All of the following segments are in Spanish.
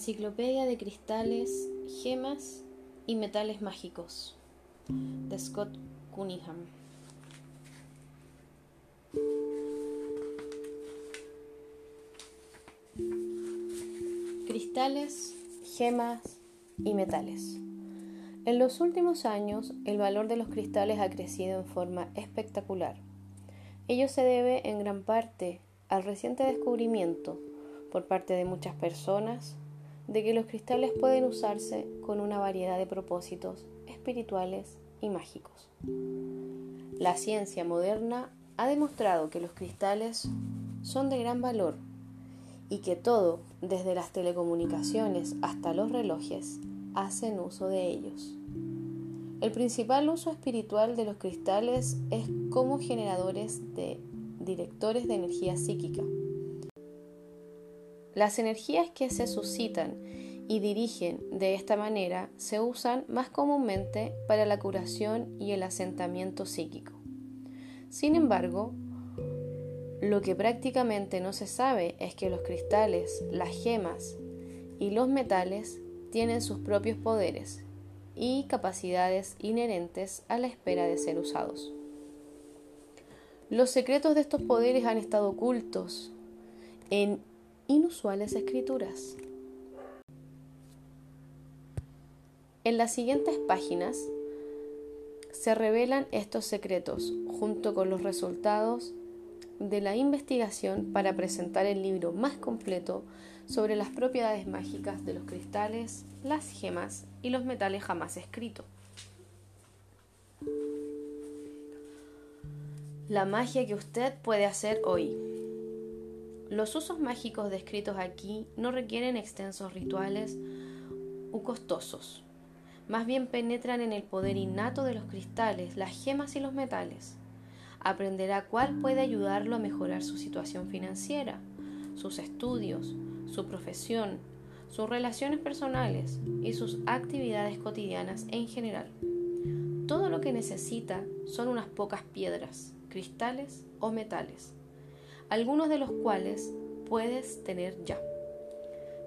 Enciclopedia de Cristales, Gemas y Metales Mágicos de Scott Cunningham. Cristales, gemas y metales. En los últimos años, el valor de los cristales ha crecido en forma espectacular. Ello se debe en gran parte al reciente descubrimiento por parte de muchas personas de que los cristales pueden usarse con una variedad de propósitos espirituales y mágicos. La ciencia moderna ha demostrado que los cristales son de gran valor y que todo, desde las telecomunicaciones hasta los relojes, hacen uso de ellos. El principal uso espiritual de los cristales es como generadores de directores de energía psíquica las energías que se suscitan y dirigen de esta manera se usan más comúnmente para la curación y el asentamiento psíquico. Sin embargo, lo que prácticamente no se sabe es que los cristales, las gemas y los metales tienen sus propios poderes y capacidades inherentes a la espera de ser usados. Los secretos de estos poderes han estado ocultos en inusuales escrituras. En las siguientes páginas se revelan estos secretos junto con los resultados de la investigación para presentar el libro más completo sobre las propiedades mágicas de los cristales, las gemas y los metales jamás escrito. La magia que usted puede hacer hoy. Los usos mágicos descritos aquí no requieren extensos rituales u costosos. Más bien penetran en el poder innato de los cristales, las gemas y los metales. Aprenderá cuál puede ayudarlo a mejorar su situación financiera, sus estudios, su profesión, sus relaciones personales y sus actividades cotidianas en general. Todo lo que necesita son unas pocas piedras, cristales o metales algunos de los cuales puedes tener ya.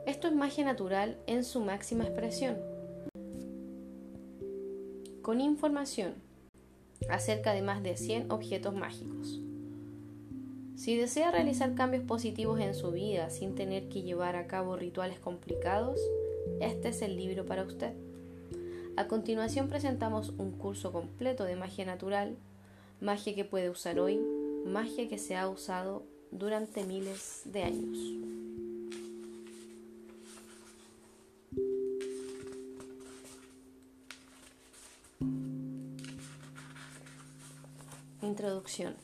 Esto es magia natural en su máxima expresión. Con información acerca de más de 100 objetos mágicos. Si desea realizar cambios positivos en su vida sin tener que llevar a cabo rituales complicados, este es el libro para usted. A continuación presentamos un curso completo de magia natural, magia que puede usar hoy, magia que se ha usado durante miles de años. Introducción.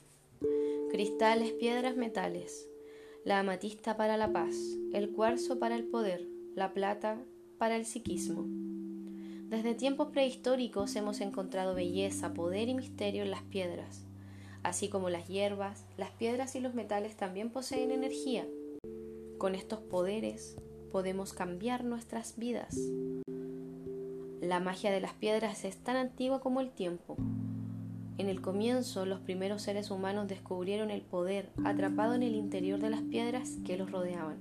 Cristales, piedras, metales. La amatista para la paz, el cuarzo para el poder, la plata para el psiquismo. Desde tiempos prehistóricos hemos encontrado belleza, poder y misterio en las piedras Así como las hierbas, las piedras y los metales también poseen energía. Con estos poderes podemos cambiar nuestras vidas. La magia de las piedras es tan antigua como el tiempo. En el comienzo, los primeros seres humanos descubrieron el poder atrapado en el interior de las piedras que los rodeaban.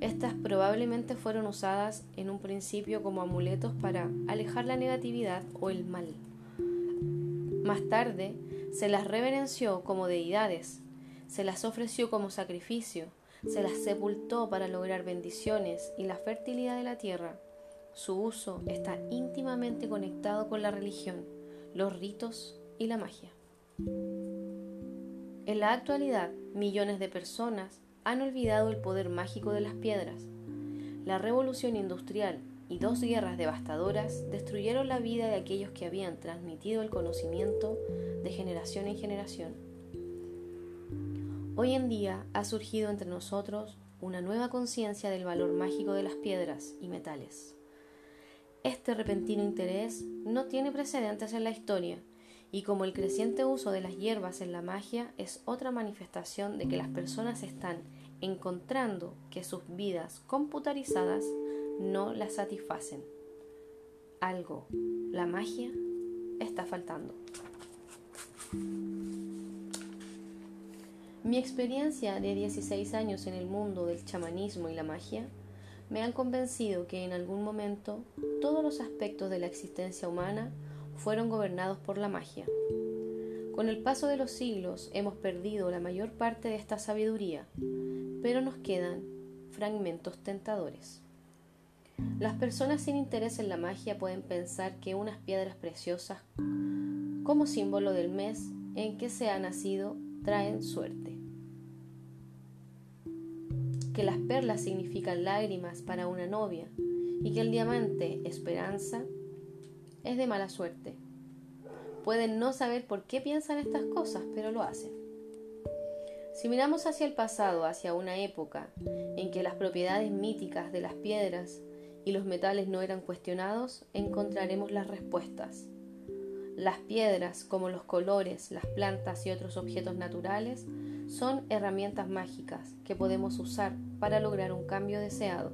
Estas probablemente fueron usadas en un principio como amuletos para alejar la negatividad o el mal. Más tarde, se las reverenció como deidades, se las ofreció como sacrificio, se las sepultó para lograr bendiciones y la fertilidad de la tierra. Su uso está íntimamente conectado con la religión, los ritos y la magia. En la actualidad, millones de personas han olvidado el poder mágico de las piedras. La revolución industrial y dos guerras devastadoras destruyeron la vida de aquellos que habían transmitido el conocimiento de generación en generación. Hoy en día ha surgido entre nosotros una nueva conciencia del valor mágico de las piedras y metales. Este repentino interés no tiene precedentes en la historia y como el creciente uso de las hierbas en la magia es otra manifestación de que las personas están encontrando que sus vidas computarizadas no la satisfacen. Algo, la magia, está faltando. Mi experiencia de 16 años en el mundo del chamanismo y la magia me han convencido que en algún momento todos los aspectos de la existencia humana fueron gobernados por la magia. Con el paso de los siglos hemos perdido la mayor parte de esta sabiduría, pero nos quedan fragmentos tentadores. Las personas sin interés en la magia pueden pensar que unas piedras preciosas, como símbolo del mes en que se ha nacido, traen suerte. Que las perlas significan lágrimas para una novia y que el diamante, esperanza, es de mala suerte. Pueden no saber por qué piensan estas cosas, pero lo hacen. Si miramos hacia el pasado, hacia una época en que las propiedades míticas de las piedras y los metales no eran cuestionados, encontraremos las respuestas. Las piedras, como los colores, las plantas y otros objetos naturales, son herramientas mágicas que podemos usar para lograr un cambio deseado.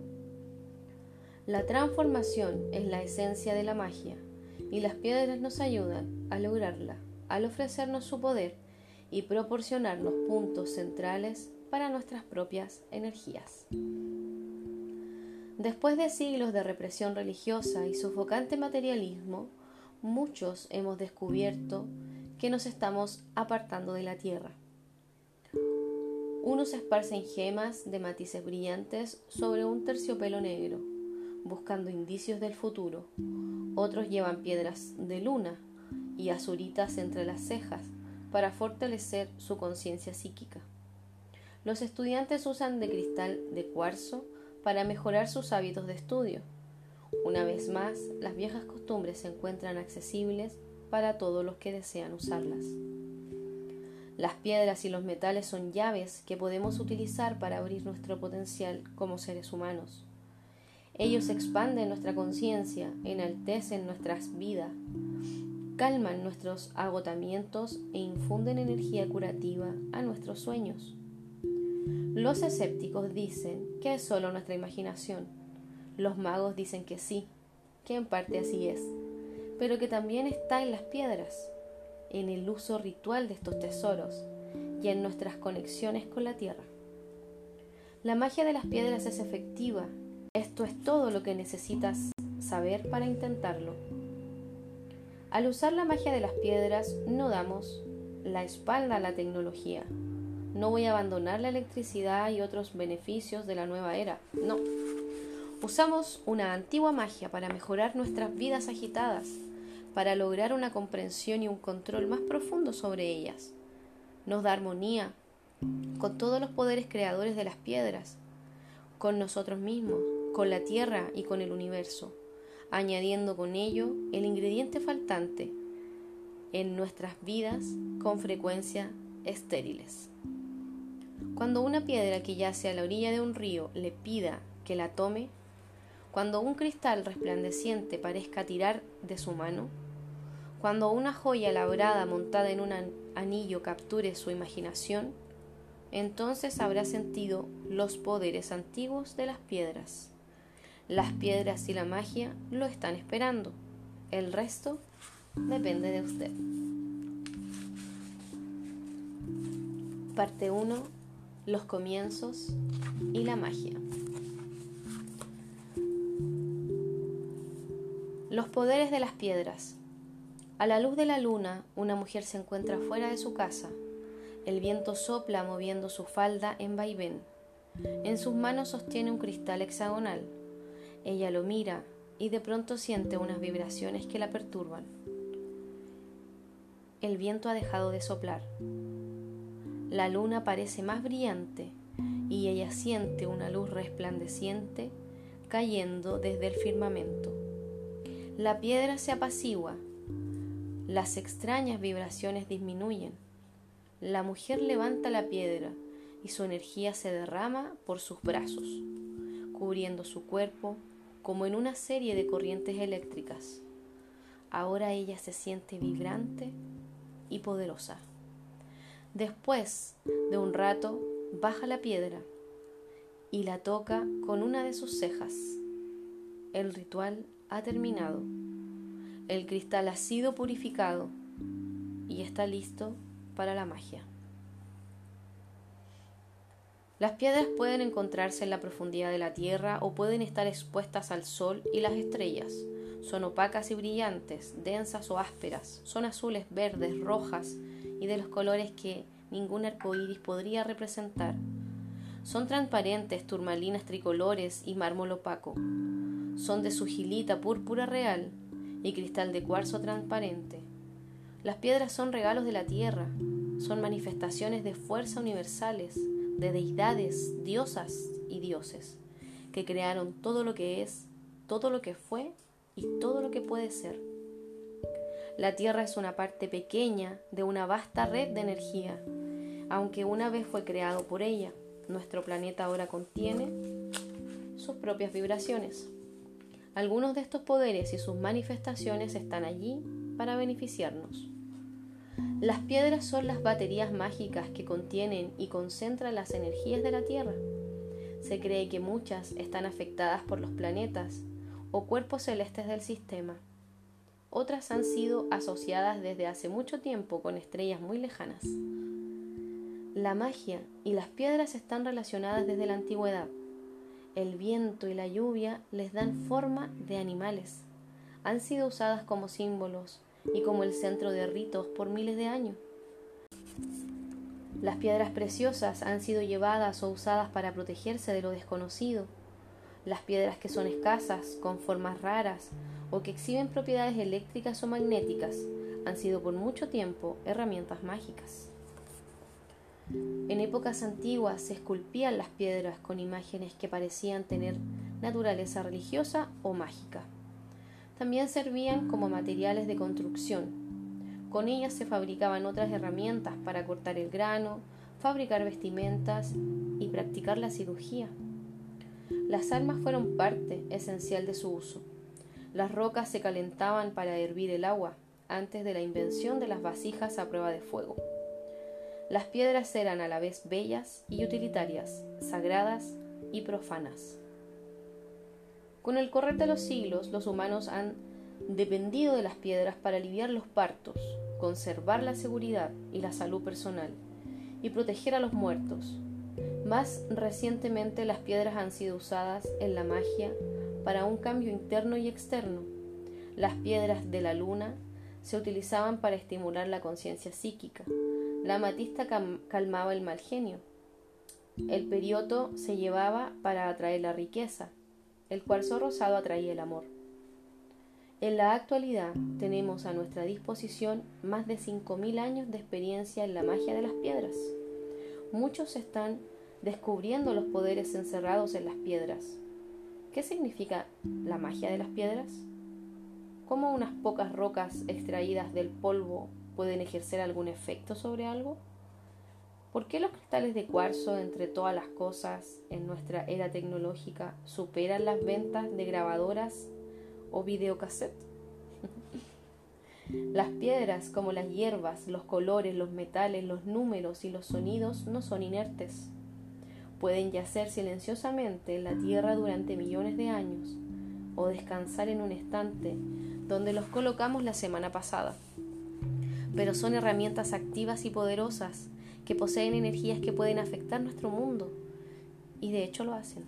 La transformación es la esencia de la magia y las piedras nos ayudan a lograrla al ofrecernos su poder y proporcionarnos puntos centrales para nuestras propias energías. Después de siglos de represión religiosa y sofocante materialismo, muchos hemos descubierto que nos estamos apartando de la tierra. Unos esparcen gemas de matices brillantes sobre un terciopelo negro, buscando indicios del futuro. Otros llevan piedras de luna y azuritas entre las cejas para fortalecer su conciencia psíquica. Los estudiantes usan de cristal de cuarzo para mejorar sus hábitos de estudio. Una vez más, las viejas costumbres se encuentran accesibles para todos los que desean usarlas. Las piedras y los metales son llaves que podemos utilizar para abrir nuestro potencial como seres humanos. Ellos expanden nuestra conciencia, enaltecen nuestras vidas, calman nuestros agotamientos e infunden energía curativa a nuestros sueños. Los escépticos dicen que es solo nuestra imaginación. Los magos dicen que sí, que en parte así es, pero que también está en las piedras, en el uso ritual de estos tesoros y en nuestras conexiones con la tierra. La magia de las piedras es efectiva. Esto es todo lo que necesitas saber para intentarlo. Al usar la magia de las piedras no damos la espalda a la tecnología, no voy a abandonar la electricidad y otros beneficios de la nueva era. No. Usamos una antigua magia para mejorar nuestras vidas agitadas, para lograr una comprensión y un control más profundo sobre ellas. Nos da armonía con todos los poderes creadores de las piedras, con nosotros mismos, con la tierra y con el universo, añadiendo con ello el ingrediente faltante en nuestras vidas con frecuencia estériles. Cuando una piedra que yace a la orilla de un río le pida que la tome, cuando un cristal resplandeciente parezca tirar de su mano, cuando una joya labrada montada en un anillo capture su imaginación, entonces habrá sentido los poderes antiguos de las piedras. Las piedras y la magia lo están esperando. El resto depende de usted. Parte 1 los comienzos y la magia. Los poderes de las piedras. A la luz de la luna, una mujer se encuentra fuera de su casa. El viento sopla moviendo su falda en vaivén. En sus manos sostiene un cristal hexagonal. Ella lo mira y de pronto siente unas vibraciones que la perturban. El viento ha dejado de soplar. La luna parece más brillante y ella siente una luz resplandeciente cayendo desde el firmamento. La piedra se apacigua, las extrañas vibraciones disminuyen. La mujer levanta la piedra y su energía se derrama por sus brazos, cubriendo su cuerpo como en una serie de corrientes eléctricas. Ahora ella se siente vibrante y poderosa. Después de un rato, baja la piedra y la toca con una de sus cejas. El ritual ha terminado. El cristal ha sido purificado y está listo para la magia. Las piedras pueden encontrarse en la profundidad de la tierra o pueden estar expuestas al sol y las estrellas. Son opacas y brillantes, densas o ásperas, son azules, verdes, rojas y de los colores que ningún arco iris podría representar. Son transparentes, turmalinas tricolores y mármol opaco. Son de sugilita púrpura real y cristal de cuarzo transparente. Las piedras son regalos de la tierra, son manifestaciones de fuerza universales de deidades, diosas y dioses, que crearon todo lo que es, todo lo que fue y todo lo que puede ser. La Tierra es una parte pequeña de una vasta red de energía, aunque una vez fue creado por ella, nuestro planeta ahora contiene sus propias vibraciones. Algunos de estos poderes y sus manifestaciones están allí para beneficiarnos. Las piedras son las baterías mágicas que contienen y concentran las energías de la Tierra. Se cree que muchas están afectadas por los planetas o cuerpos celestes del sistema. Otras han sido asociadas desde hace mucho tiempo con estrellas muy lejanas. La magia y las piedras están relacionadas desde la antigüedad. El viento y la lluvia les dan forma de animales. Han sido usadas como símbolos y como el centro de ritos por miles de años. Las piedras preciosas han sido llevadas o usadas para protegerse de lo desconocido. Las piedras que son escasas, con formas raras o que exhiben propiedades eléctricas o magnéticas han sido por mucho tiempo herramientas mágicas. En épocas antiguas se esculpían las piedras con imágenes que parecían tener naturaleza religiosa o mágica. También servían como materiales de construcción. Con ellas se fabricaban otras herramientas para cortar el grano, fabricar vestimentas y practicar la cirugía. Las armas fueron parte esencial de su uso. Las rocas se calentaban para hervir el agua antes de la invención de las vasijas a prueba de fuego. Las piedras eran a la vez bellas y utilitarias, sagradas y profanas. Con el correr de los siglos, los humanos han dependido de las piedras para aliviar los partos, conservar la seguridad y la salud personal y proteger a los muertos. Más recientemente las piedras han sido usadas en la magia para un cambio interno y externo. Las piedras de la luna se utilizaban para estimular la conciencia psíquica. La amatista calmaba el mal genio. El perioto se llevaba para atraer la riqueza el cuarzo rosado atraía el amor. En la actualidad tenemos a nuestra disposición más de 5.000 años de experiencia en la magia de las piedras. Muchos están descubriendo los poderes encerrados en las piedras. ¿Qué significa la magia de las piedras? ¿Cómo unas pocas rocas extraídas del polvo pueden ejercer algún efecto sobre algo? ¿Por qué los cristales de cuarzo entre todas las cosas en nuestra era tecnológica superan las ventas de grabadoras o videocassettes? las piedras, como las hierbas, los colores, los metales, los números y los sonidos, no son inertes. Pueden yacer silenciosamente en la tierra durante millones de años o descansar en un estante donde los colocamos la semana pasada. Pero son herramientas activas y poderosas que poseen energías que pueden afectar nuestro mundo, y de hecho lo hacen.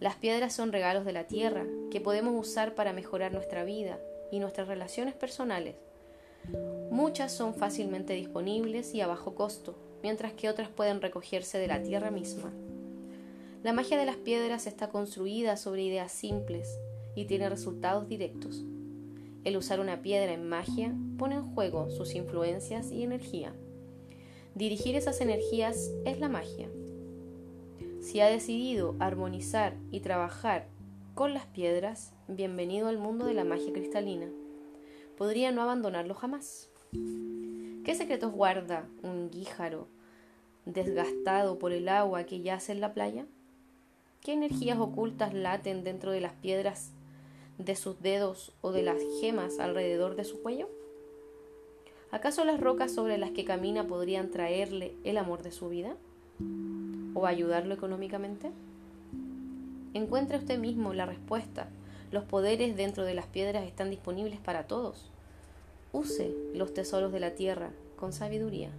Las piedras son regalos de la tierra que podemos usar para mejorar nuestra vida y nuestras relaciones personales. Muchas son fácilmente disponibles y a bajo costo, mientras que otras pueden recogerse de la tierra misma. La magia de las piedras está construida sobre ideas simples y tiene resultados directos. El usar una piedra en magia pone en juego sus influencias y energía. Dirigir esas energías es la magia. Si ha decidido armonizar y trabajar con las piedras, bienvenido al mundo de la magia cristalina. Podría no abandonarlo jamás. ¿Qué secretos guarda un guíjaro desgastado por el agua que yace en la playa? ¿Qué energías ocultas laten dentro de las piedras de sus dedos o de las gemas alrededor de su cuello? ¿Acaso las rocas sobre las que camina podrían traerle el amor de su vida? ¿O ayudarlo económicamente? Encuentre usted mismo la respuesta. Los poderes dentro de las piedras están disponibles para todos. Use los tesoros de la tierra con sabiduría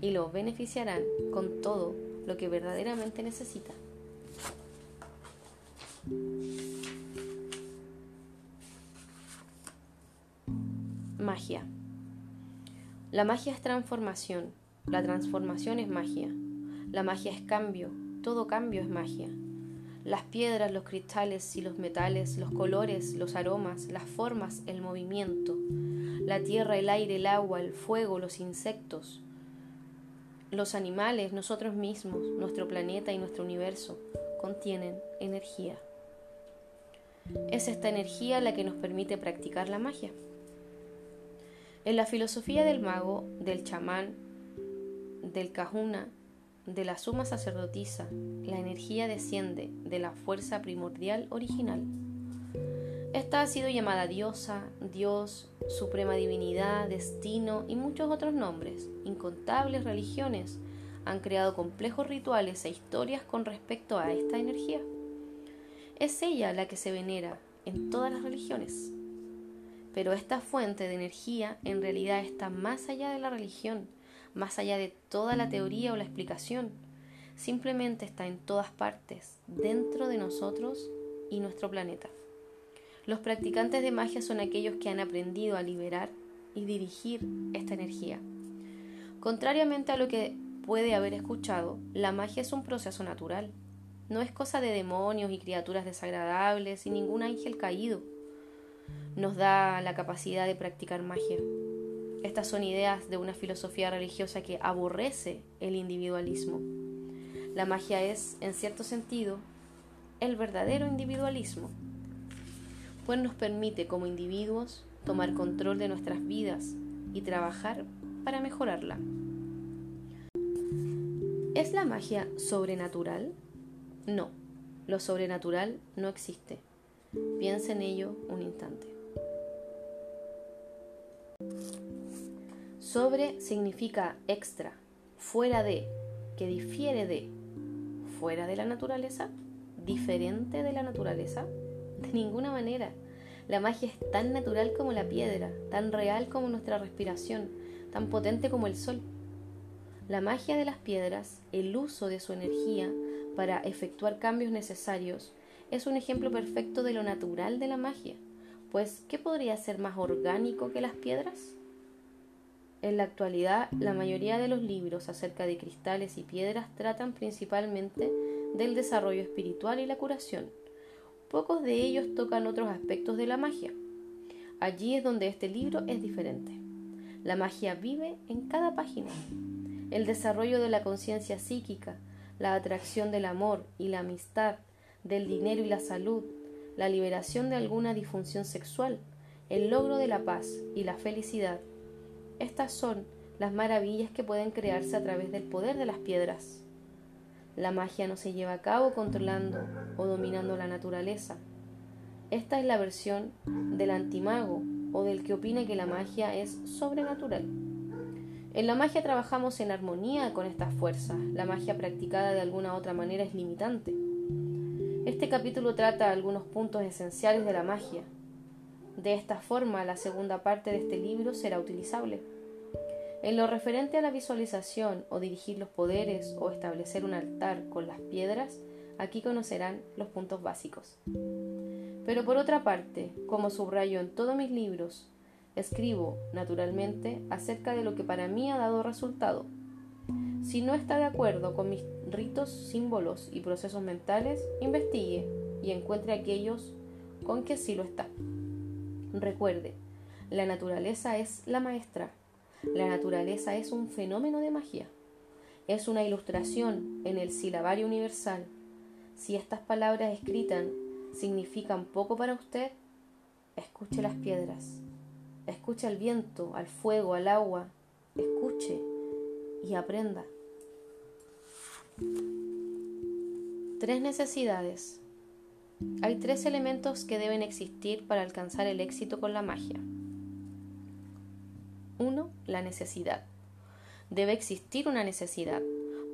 y lo beneficiarán con todo lo que verdaderamente necesita. Magia. La magia es transformación, la transformación es magia, la magia es cambio, todo cambio es magia. Las piedras, los cristales y los metales, los colores, los aromas, las formas, el movimiento, la tierra, el aire, el agua, el fuego, los insectos, los animales, nosotros mismos, nuestro planeta y nuestro universo contienen energía. Es esta energía la que nos permite practicar la magia. En la filosofía del mago, del chamán, del kahuna, de la suma sacerdotisa, la energía desciende de la fuerza primordial original. Esta ha sido llamada diosa, Dios, suprema divinidad, destino y muchos otros nombres. Incontables religiones han creado complejos rituales e historias con respecto a esta energía. Es ella la que se venera en todas las religiones. Pero esta fuente de energía en realidad está más allá de la religión más allá de toda la teoría o la explicación. Simplemente está en todas partes, dentro de nosotros y nuestro planeta. Los practicantes de magia son aquellos que han aprendido a liberar y dirigir esta energía. Contrariamente a lo que puede haber escuchado, la magia es un proceso natural. No es cosa de demonios y criaturas desagradables y ningún ángel caído. Nos da la capacidad de practicar magia. Estas son ideas de una filosofía religiosa que aborrece el individualismo. La magia es, en cierto sentido, el verdadero individualismo, pues nos permite como individuos tomar control de nuestras vidas y trabajar para mejorarla. ¿Es la magia sobrenatural? No, lo sobrenatural no existe. Piensa en ello un instante. Sobre significa extra, fuera de, que difiere de, fuera de la naturaleza, diferente de la naturaleza. De ninguna manera. La magia es tan natural como la piedra, tan real como nuestra respiración, tan potente como el sol. La magia de las piedras, el uso de su energía para efectuar cambios necesarios, es un ejemplo perfecto de lo natural de la magia, pues ¿qué podría ser más orgánico que las piedras? En la actualidad, la mayoría de los libros acerca de cristales y piedras tratan principalmente del desarrollo espiritual y la curación. Pocos de ellos tocan otros aspectos de la magia. Allí es donde este libro es diferente. La magia vive en cada página. El desarrollo de la conciencia psíquica, la atracción del amor y la amistad, del dinero y la salud, la liberación de alguna disfunción sexual, el logro de la paz y la felicidad estas son las maravillas que pueden crearse a través del poder de las piedras. La magia no se lleva a cabo controlando o dominando la naturaleza. Esta es la versión del antimago o del que opina que la magia es sobrenatural. En la magia trabajamos en armonía con estas fuerzas. La magia practicada de alguna otra manera es limitante. Este capítulo trata algunos puntos esenciales de la magia, de esta forma, la segunda parte de este libro será utilizable. En lo referente a la visualización o dirigir los poderes o establecer un altar con las piedras, aquí conocerán los puntos básicos. Pero por otra parte, como subrayo en todos mis libros, escribo, naturalmente, acerca de lo que para mí ha dado resultado. Si no está de acuerdo con mis ritos, símbolos y procesos mentales, investigue y encuentre aquellos con que sí lo está. Recuerde, la naturaleza es la maestra. La naturaleza es un fenómeno de magia. Es una ilustración en el silabario universal. Si estas palabras escritas significan poco para usted, escuche las piedras, escuche al viento, al fuego, al agua, escuche y aprenda. Tres necesidades hay tres elementos que deben existir para alcanzar el éxito con la magia. Uno, La necesidad. Debe existir una necesidad.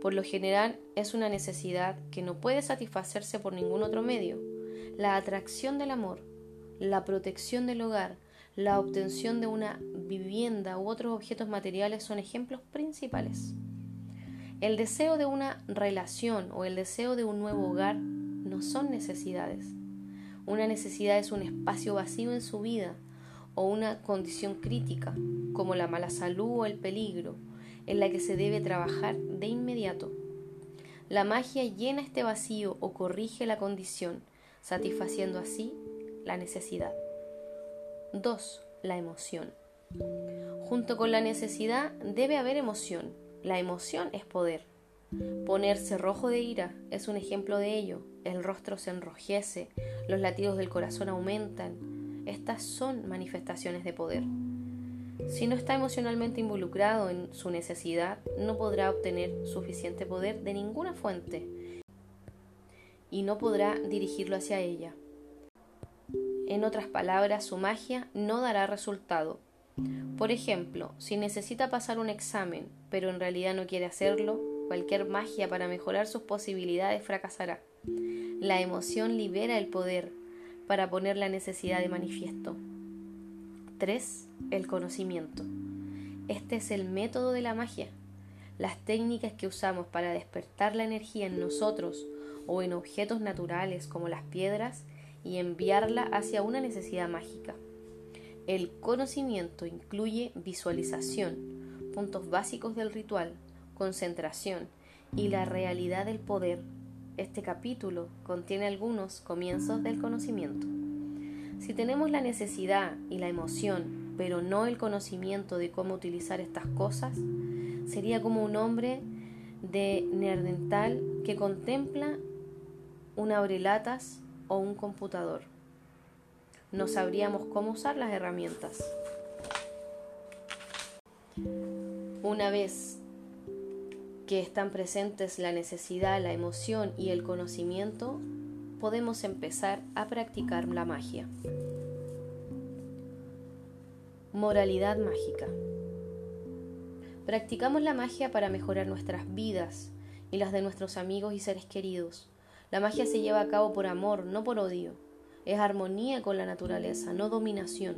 Por lo general es una necesidad que no puede satisfacerse por ningún otro medio. La atracción del amor, la protección del hogar, la obtención de una vivienda u otros objetos materiales son ejemplos principales. El deseo de una relación o el deseo de un nuevo hogar no son necesidades. Una necesidad es un espacio vacío en su vida o una condición crítica, como la mala salud o el peligro, en la que se debe trabajar de inmediato. La magia llena este vacío o corrige la condición, satisfaciendo así la necesidad. 2. La emoción. Junto con la necesidad debe haber emoción. La emoción es poder. Ponerse rojo de ira es un ejemplo de ello. El rostro se enrojece, los latidos del corazón aumentan. Estas son manifestaciones de poder. Si no está emocionalmente involucrado en su necesidad, no podrá obtener suficiente poder de ninguna fuente y no podrá dirigirlo hacia ella. En otras palabras, su magia no dará resultado. Por ejemplo, si necesita pasar un examen, pero en realidad no quiere hacerlo, cualquier magia para mejorar sus posibilidades fracasará. La emoción libera el poder para poner la necesidad de manifiesto. 3. El conocimiento. Este es el método de la magia. Las técnicas que usamos para despertar la energía en nosotros o en objetos naturales como las piedras y enviarla hacia una necesidad mágica. El conocimiento incluye visualización, puntos básicos del ritual, concentración y la realidad del poder. Este capítulo contiene algunos comienzos del conocimiento. Si tenemos la necesidad y la emoción, pero no el conocimiento de cómo utilizar estas cosas, sería como un hombre de Nerdental que contempla un abrelatas o un computador. No sabríamos cómo usar las herramientas. Una vez que están presentes la necesidad, la emoción y el conocimiento, podemos empezar a practicar la magia. Moralidad mágica. Practicamos la magia para mejorar nuestras vidas y las de nuestros amigos y seres queridos. La magia se lleva a cabo por amor, no por odio. Es armonía con la naturaleza, no dominación.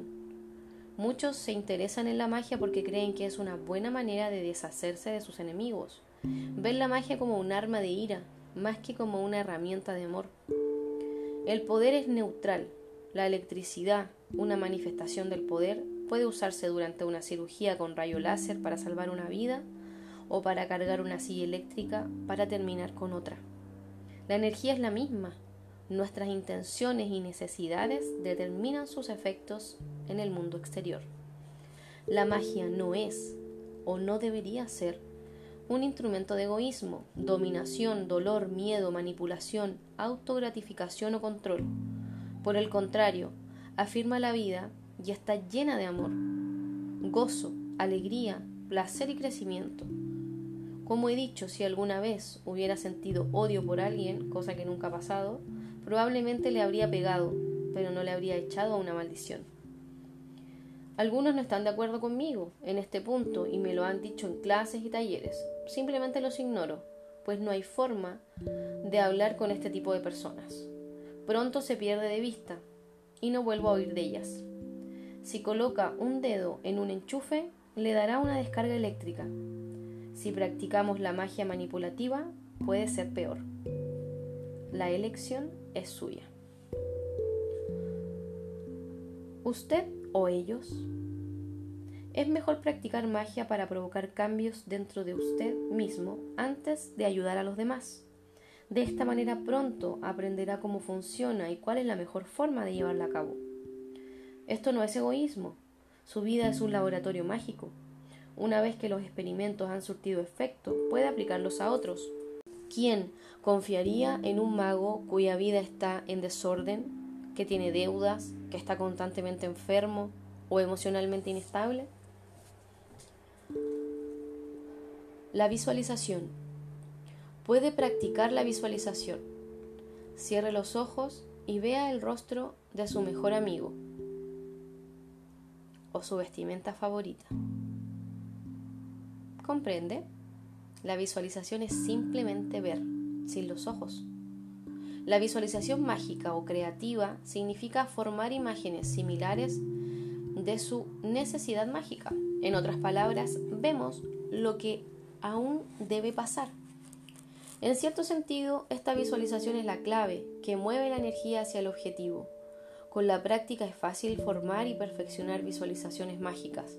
Muchos se interesan en la magia porque creen que es una buena manera de deshacerse de sus enemigos. Ven la magia como un arma de ira, más que como una herramienta de amor. El poder es neutral. La electricidad, una manifestación del poder, puede usarse durante una cirugía con rayo láser para salvar una vida o para cargar una silla eléctrica para terminar con otra. La energía es la misma. Nuestras intenciones y necesidades determinan sus efectos en el mundo exterior. La magia no es, o no debería ser, un instrumento de egoísmo, dominación, dolor, miedo, manipulación, autogratificación o control. Por el contrario, afirma la vida y está llena de amor, gozo, alegría, placer y crecimiento. Como he dicho, si alguna vez hubiera sentido odio por alguien, cosa que nunca ha pasado, probablemente le habría pegado, pero no le habría echado a una maldición. Algunos no están de acuerdo conmigo en este punto y me lo han dicho en clases y talleres. Simplemente los ignoro, pues no hay forma de hablar con este tipo de personas. Pronto se pierde de vista y no vuelvo a oír de ellas. Si coloca un dedo en un enchufe, le dará una descarga eléctrica, si practicamos la magia manipulativa, puede ser peor. La elección es suya. ¿Usted o ellos? Es mejor practicar magia para provocar cambios dentro de usted mismo antes de ayudar a los demás. De esta manera pronto aprenderá cómo funciona y cuál es la mejor forma de llevarla a cabo. Esto no es egoísmo, su vida es un laboratorio mágico una vez que los experimentos han surtido efecto, puede aplicarlos a otros. ¿Quién confiaría en un mago cuya vida está en desorden, que tiene deudas, que está constantemente enfermo o emocionalmente inestable? La visualización. Puede practicar la visualización. Cierre los ojos y vea el rostro de su mejor amigo o su vestimenta favorita. ¿Comprende? La visualización es simplemente ver, sin los ojos. La visualización mágica o creativa significa formar imágenes similares de su necesidad mágica. En otras palabras, vemos lo que aún debe pasar. En cierto sentido, esta visualización es la clave que mueve la energía hacia el objetivo. Con la práctica es fácil formar y perfeccionar visualizaciones mágicas.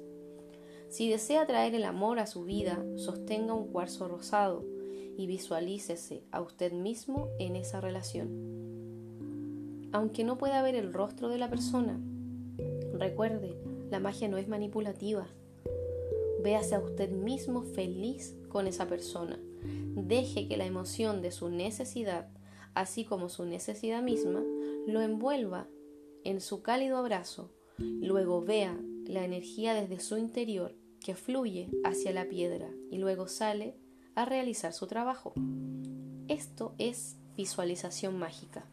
Si desea traer el amor a su vida, sostenga un cuarzo rosado y visualícese a usted mismo en esa relación. Aunque no pueda ver el rostro de la persona, recuerde, la magia no es manipulativa. Véase a usted mismo feliz con esa persona Deje que la emoción de su necesidad, así como su necesidad misma, lo envuelva en su cálido abrazo. Luego vea la energía desde su interior que fluye hacia la piedra y luego sale a realizar su trabajo. Esto es visualización mágica.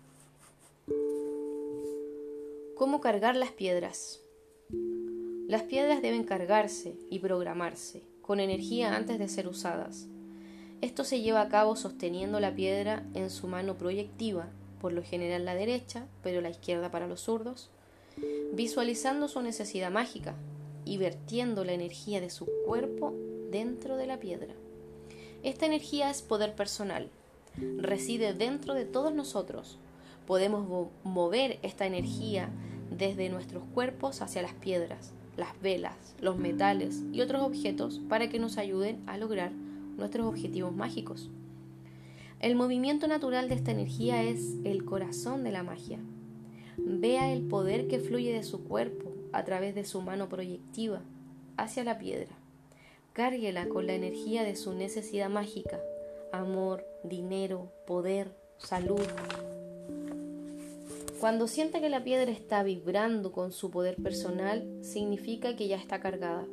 ¿Cómo cargar las piedras? Las piedras deben cargarse y programarse con energía antes de ser usadas. Esto se lleva a cabo sosteniendo la piedra en su mano proyectiva, por lo general la derecha, pero la izquierda para los zurdos, visualizando su necesidad mágica y vertiendo la energía de su cuerpo dentro de la piedra. Esta energía es poder personal, reside dentro de todos nosotros. Podemos mover esta energía desde nuestros cuerpos hacia las piedras, las velas, los metales y otros objetos para que nos ayuden a lograr nuestros objetivos mágicos. El movimiento natural de esta energía es el corazón de la magia. Vea el poder que fluye de su cuerpo a través de su mano proyectiva hacia la piedra. Cárguela con la energía de su necesidad mágica, amor, dinero, poder, salud. Cuando sienta que la piedra está vibrando con su poder personal, significa que ya está cargada.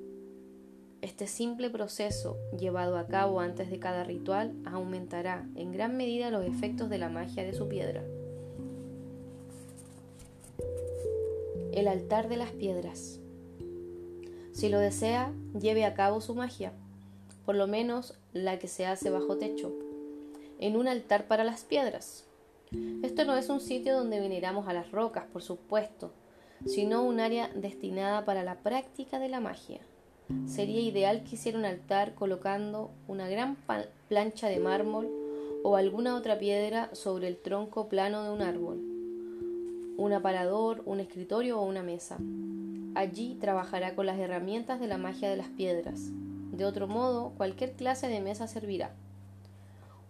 Este simple proceso, llevado a cabo antes de cada ritual, aumentará en gran medida los efectos de la magia de su piedra. El altar de las piedras. Si lo desea, lleve a cabo su magia, por lo menos la que se hace bajo techo, en un altar para las piedras. Esto no es un sitio donde veneramos a las rocas, por supuesto, sino un área destinada para la práctica de la magia. Sería ideal que hiciera un altar colocando una gran plancha de mármol o alguna otra piedra sobre el tronco plano de un árbol, un aparador, un escritorio o una mesa. Allí trabajará con las herramientas de la magia de las piedras. De otro modo, cualquier clase de mesa servirá.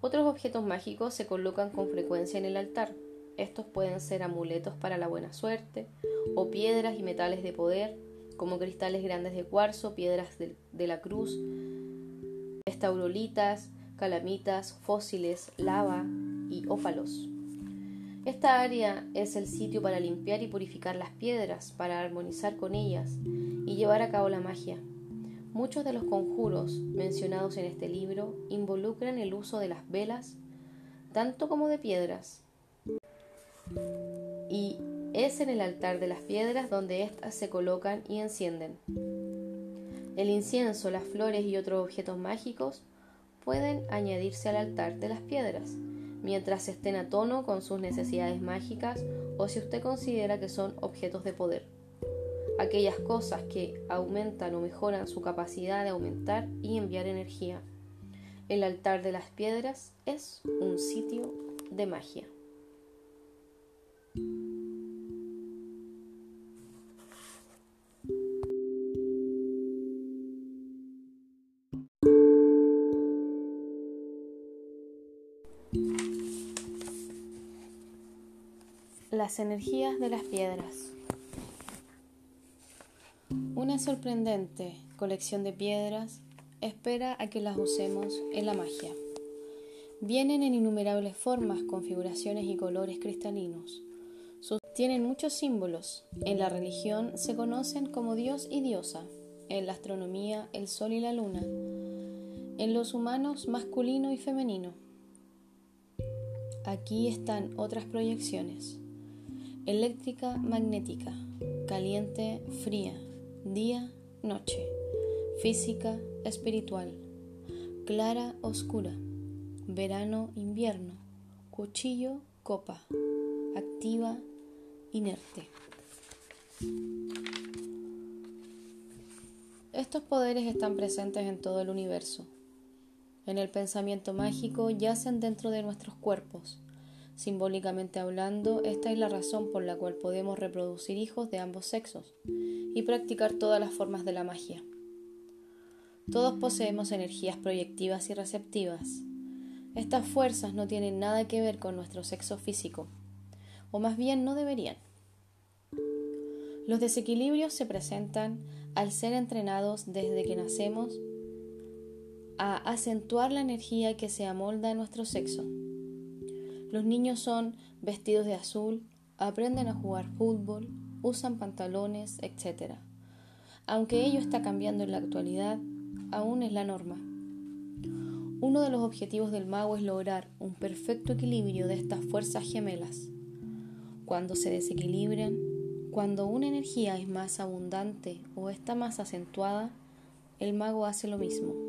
Otros objetos mágicos se colocan con frecuencia en el altar. Estos pueden ser amuletos para la buena suerte o piedras y metales de poder como cristales grandes de cuarzo, piedras de, la cruz, estaurolitas, calamitas, fósiles, lava y ópalos. Esta área es el sitio para limpiar y purificar las piedras, para armonizar con ellas y llevar a cabo la magia. Muchos de los conjuros mencionados en este libro involucran el uso de las velas, tanto como de piedras. Y es en el altar de las piedras donde éstas se colocan y encienden. El incienso, las flores y otros objetos mágicos pueden añadirse al altar de las piedras, mientras estén a tono con sus necesidades mágicas o si usted considera que son objetos de poder. Aquellas cosas que aumentan o mejoran su capacidad de aumentar y enviar energía. El altar de las piedras es un sitio de magia. Las energías de las piedras. Una sorprendente colección de piedras espera a que las usemos en la magia. Vienen en innumerables formas, configuraciones y colores cristalinos. tienen muchos símbolos. En la religión se conocen como Dios y diosa. En la astronomía, el sol y la luna. En los humanos, masculino y femenino. Aquí están otras proyecciones eléctrica, magnética, caliente, fría, día, noche, física, espiritual, clara, oscura, verano, invierno, cuchillo, copa, activa, inerte. Estos poderes están presentes en todo el universo. en el pensamiento mágico yacen dentro de nuestros cuerpos. Simbólicamente hablando, esta es la razón por la cual podemos reproducir hijos de ambos sexos y practicar todas las formas de la magia. Todos poseemos energías proyectivas y receptivas. Estas fuerzas no tienen nada que ver con nuestro sexo físico, o más bien no deberían. Los desequilibrios se presentan al ser entrenados desde que nacemos a acentuar la energía que se amolda a nuestro sexo. Los niños son vestidos de azul, aprenden a jugar fútbol, usan pantalones, etc. Aunque ello está cambiando en la actualidad, aún es la norma. Uno de los objetivos del mago es lograr un perfecto equilibrio de estas fuerzas gemelas. Cuando se desequilibran, cuando una energía es más abundante o está más acentuada, el mago hace lo mismo.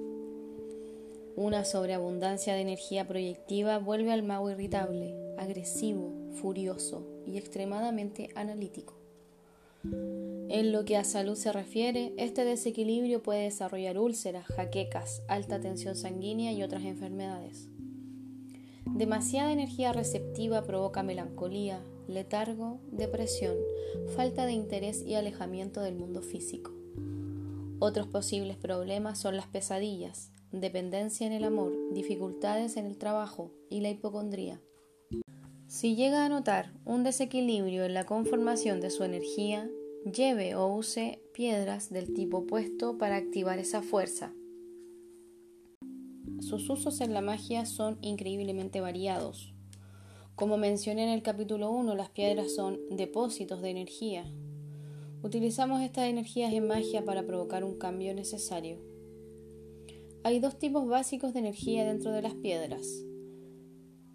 Una sobreabundancia de energía proyectiva vuelve al mago irritable, agresivo, furioso y extremadamente analítico. En lo que a salud se refiere, este desequilibrio puede desarrollar úlceras, jaquecas, alta tensión sanguínea y otras enfermedades. Demasiada energía receptiva provoca melancolía, letargo, depresión, falta de interés y alejamiento del mundo físico. Otros posibles problemas son las pesadillas, dependencia en el amor, dificultades en el trabajo y la hipocondría. Si llega a notar un desequilibrio en la conformación de su energía, lleve o use piedras del tipo opuesto para activar esa fuerza. Sus usos en la magia son increíblemente variados. Como mencioné en el capítulo 1, las piedras son depósitos de energía. Utilizamos estas energías en magia para provocar un cambio necesario. Hay dos tipos básicos de energía dentro de las piedras.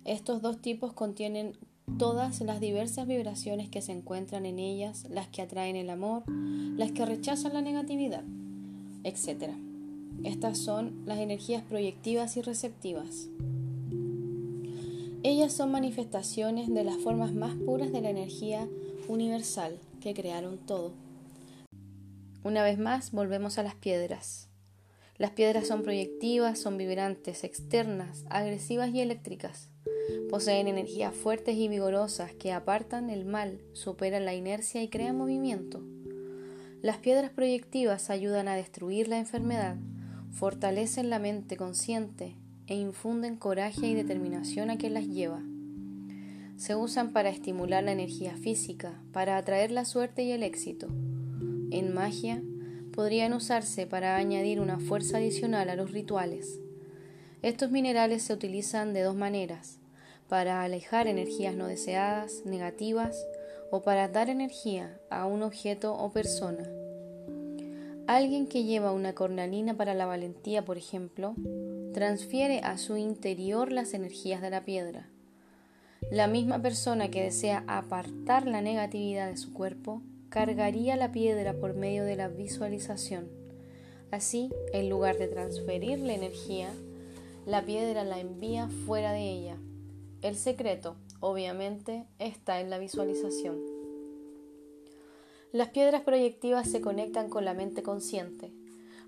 Estos dos tipos contienen todas las diversas vibraciones que se encuentran en ellas, las que atraen el amor, las que rechazan la negatividad, etc. Estas son las energías proyectivas y receptivas. Ellas son manifestaciones de las formas más puras de la energía universal que crearon todo. Una vez más, volvemos a las piedras. Las piedras son proyectivas, son vibrantes, externas, agresivas y eléctricas. Poseen energías fuertes y vigorosas que apartan el mal, superan la inercia y crean movimiento. Las piedras proyectivas ayudan a destruir la enfermedad, fortalecen la mente consciente e infunden coraje y determinación a quien las lleva. Se usan para estimular la energía física, para atraer la suerte y el éxito. En magia, podrían usarse para añadir una fuerza adicional a los rituales. Estos minerales se utilizan de dos maneras, para alejar energías no deseadas, negativas, o para dar energía a un objeto o persona. Alguien que lleva una cornalina para la valentía, por ejemplo, transfiere a su interior las energías de la piedra. La misma persona que desea apartar la negatividad de su cuerpo cargaría la piedra por medio de la visualización. Así, en lugar de transferir la energía, la piedra la envía fuera de ella. El secreto, obviamente, está en la visualización. Las piedras proyectivas se conectan con la mente consciente.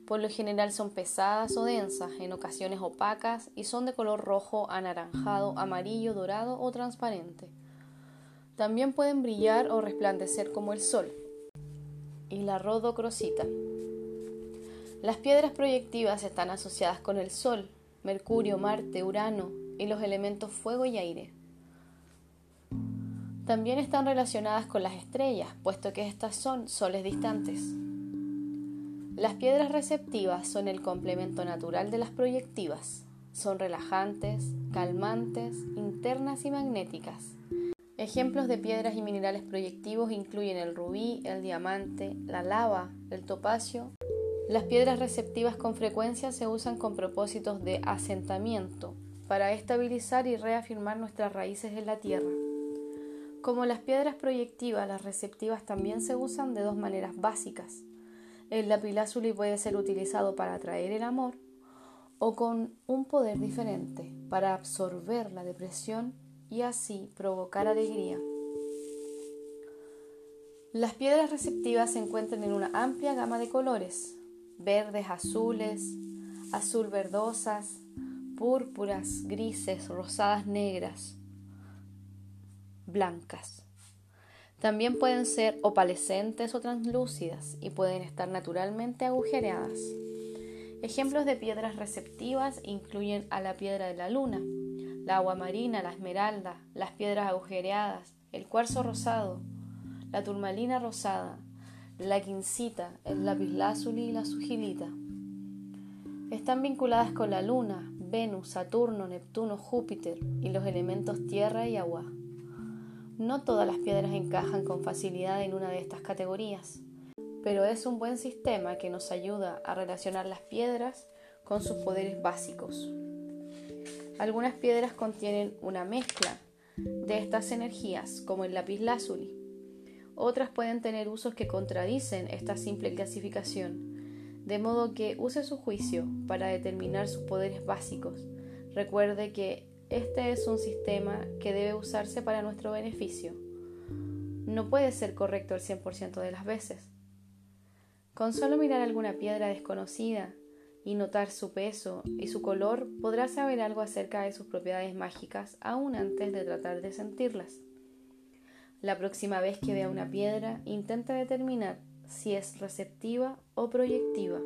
Por lo general son pesadas o densas, en ocasiones opacas y son de color rojo, anaranjado, amarillo, dorado o transparente. También pueden brillar o resplandecer como el sol. Y la rodocrosita. Las piedras proyectivas están asociadas con el sol, Mercurio, Marte, Urano, y los elementos fuego y aire. También están relacionadas con las estrellas, puesto que estas son soles distantes. Las piedras receptivas son el complemento natural de las proyectivas. Son relajantes, calmantes, internas y magnéticas. Ejemplos de piedras y minerales proyectivos incluyen el rubí, el diamante, la lava, el topacio. Las piedras receptivas con frecuencia se usan con propósitos de asentamiento, para estabilizar y reafirmar nuestras raíces en la tierra. Como las piedras proyectivas, las receptivas también se usan de dos maneras básicas. El lapilázuli puede ser utilizado para atraer el amor o con un poder diferente para absorber la depresión y así provocar alegría. Las piedras receptivas se encuentran en una amplia gama de colores, verdes, azules, azul verdosas, púrpuras, grises, rosadas, negras, blancas. También pueden ser opalescentes o translúcidas y pueden estar naturalmente agujereadas. Ejemplos de piedras receptivas incluyen a la piedra de la luna, la agua marina, la esmeralda, las piedras agujereadas, el cuarzo rosado, la turmalina rosada, la quincita, el lapislázuli y la sugilita. Están vinculadas con la luna, Venus, Saturno, Neptuno, Júpiter y los elementos tierra y agua. No todas las piedras encajan con facilidad en una de estas categorías, pero es un buen sistema que nos ayuda a relacionar las piedras con sus poderes básicos. Algunas piedras contienen una mezcla de estas energías, como el lapislázuli. Otras pueden tener usos que contradicen esta simple clasificación, de modo que use su juicio para determinar sus poderes básicos. Recuerde que este es un sistema que debe usarse para nuestro beneficio. No puede ser correcto el 100% de las veces. Con solo mirar alguna piedra desconocida y notar su peso y su color, podrás saber algo acerca de sus propiedades mágicas aún antes de tratar de sentirlas. La próxima vez que vea una piedra, intenta determinar si es receptiva o proyectiva.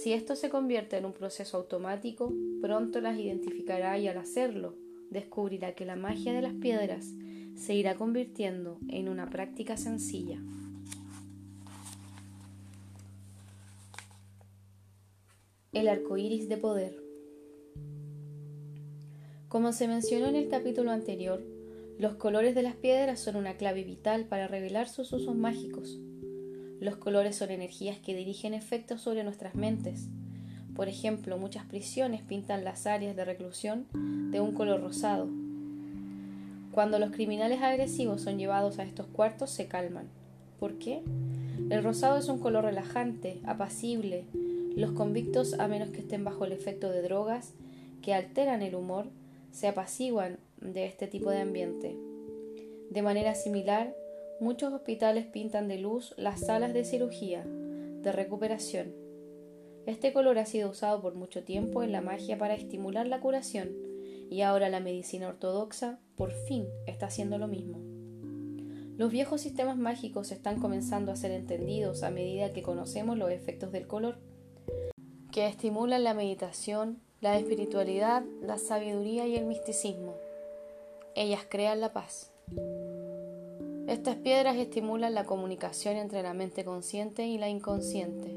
Si esto se convierte en un proceso automático, pronto las identificará y al hacerlo, descubrirá que la magia de las piedras se irá convirtiendo en una práctica sencilla. El arco iris de poder. Como se mencionó en el capítulo anterior, los colores de las piedras son una clave vital para revelar sus usos mágicos. Los colores son energías que dirigen efectos sobre nuestras mentes. Por ejemplo, muchas prisiones pintan las áreas de reclusión de un color rosado. Cuando los criminales agresivos son llevados a estos cuartos se calman. ¿Por qué? El rosado es un color relajante, apacible. Los convictos, a menos que estén bajo el efecto de drogas que alteran el humor, se apaciguan de este tipo de ambiente. De manera similar, Muchos hospitales pintan de luz las salas de cirugía, de recuperación. Este color ha sido usado por mucho tiempo en la magia para estimular la curación y ahora la medicina ortodoxa por fin está haciendo lo mismo. Los viejos sistemas mágicos están comenzando a ser entendidos a medida que conocemos los efectos del color, que estimulan la meditación, la espiritualidad, la sabiduría y el misticismo. Ellas crean la paz. Estas piedras estimulan la comunicación entre la mente consciente y la inconsciente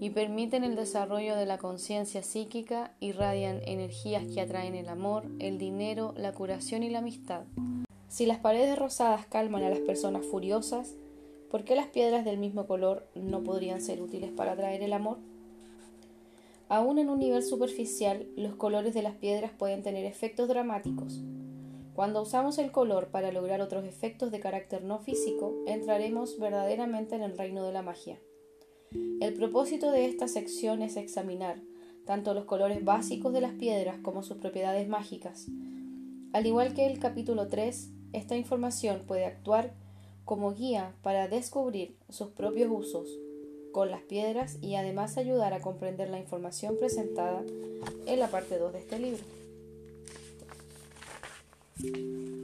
y permiten el desarrollo de la conciencia psíquica, irradian energías que atraen el amor, el dinero, la curación y la amistad. Si las paredes rosadas calman a las personas furiosas, ¿por qué las piedras del mismo color no podrían ser útiles para atraer el amor? Aún en un nivel superficial, los colores de las piedras pueden tener efectos dramáticos, cuando usamos el color para lograr otros efectos de carácter no físico, entraremos verdaderamente en el reino de la magia. El propósito de esta sección es examinar tanto los colores básicos de las piedras como sus propiedades mágicas. Al igual que el capítulo 3, esta información puede actuar como guía para descubrir sus propios usos con las piedras y además ayudar a comprender la información presentada en la parte 2 de este libro.